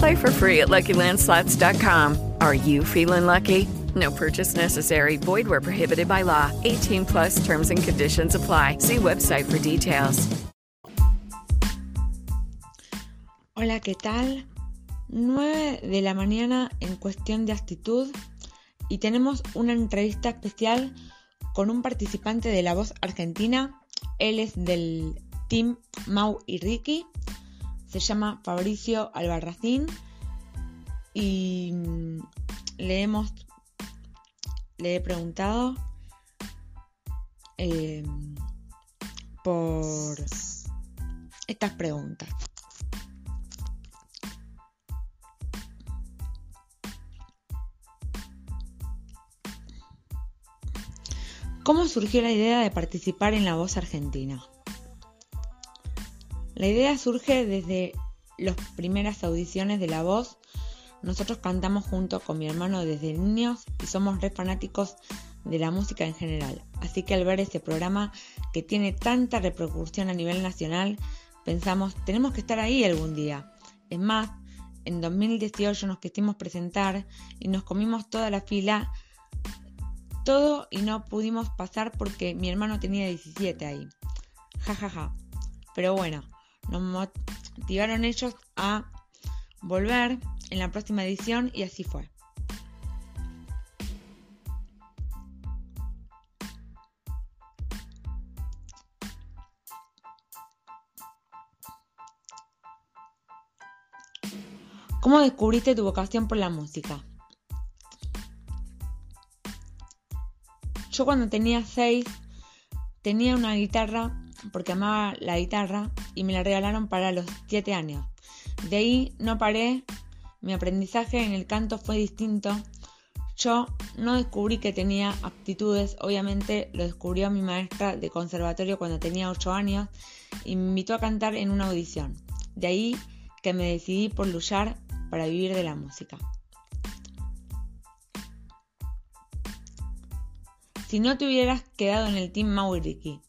Play for free at LuckyLandSlots.com. Are you feeling lucky? No purchase necessary. Void where prohibited by law. 18 plus terms and conditions apply. See website for details. Hola, ¿qué tal? 9 de la mañana en cuestión de actitud y tenemos una entrevista especial con un participante de La Voz Argentina. Él es del team Mau y Ricky. Se llama Fabricio Albarracín y le hemos le he preguntado eh, por estas preguntas. ¿Cómo surgió la idea de participar en La Voz Argentina? La idea surge desde las primeras audiciones de La Voz. Nosotros cantamos junto con mi hermano desde niños y somos re fanáticos de la música en general. Así que al ver ese programa que tiene tanta repercusión a nivel nacional, pensamos, tenemos que estar ahí algún día. Es más, en 2018 nos quisimos presentar y nos comimos toda la fila todo y no pudimos pasar porque mi hermano tenía 17 ahí. Ja, ja, ja. Pero bueno, nos motivaron ellos a volver en la próxima edición y así fue. ¿Cómo descubriste tu vocación por la música? Yo cuando tenía 6 tenía una guitarra porque amaba la guitarra y me la regalaron para los 7 años. De ahí no paré, mi aprendizaje en el canto fue distinto. Yo no descubrí que tenía aptitudes, obviamente lo descubrió mi maestra de conservatorio cuando tenía 8 años y me invitó a cantar en una audición. De ahí que me decidí por luchar para vivir de la música. Si no te hubieras quedado en el team Mau y Ricky,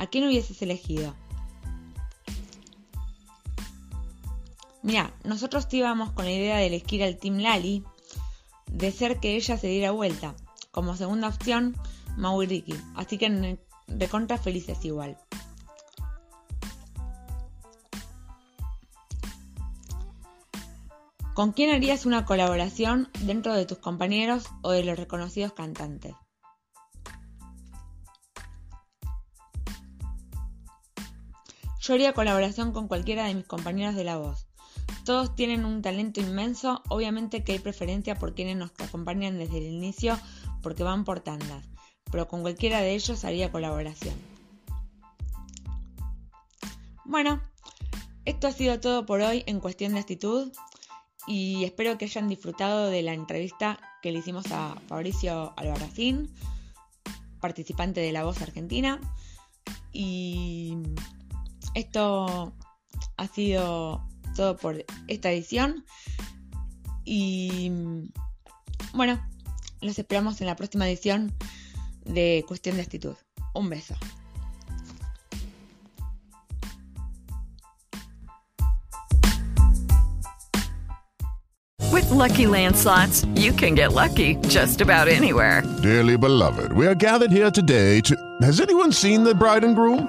¿a quién hubieses elegido? Mira, nosotros íbamos con la idea de elegir al team Lali, de ser que ella se diera vuelta. Como segunda opción, Mau y Ricky. Así que de contra felices igual. ¿Con quién harías una colaboración dentro de tus compañeros o de los reconocidos cantantes? Yo haría colaboración con cualquiera de mis compañeros de la voz. Todos tienen un talento inmenso, obviamente que hay preferencia por quienes nos acompañan desde el inicio porque van por tandas, pero con cualquiera de ellos haría colaboración. Bueno, esto ha sido todo por hoy en cuestión de actitud y espero que hayan disfrutado de la entrevista que le hicimos a Fabricio Albarracín, participante de La Voz Argentina. Y esto ha sido todo por esta edición. Y bueno, los esperamos en la próxima edición de Cuestión de Actitud. Un beso. With Lucky Land slots, you can get lucky just about anywhere. Dearly beloved, we are gathered here today to. Has anyone seen the bride and groom?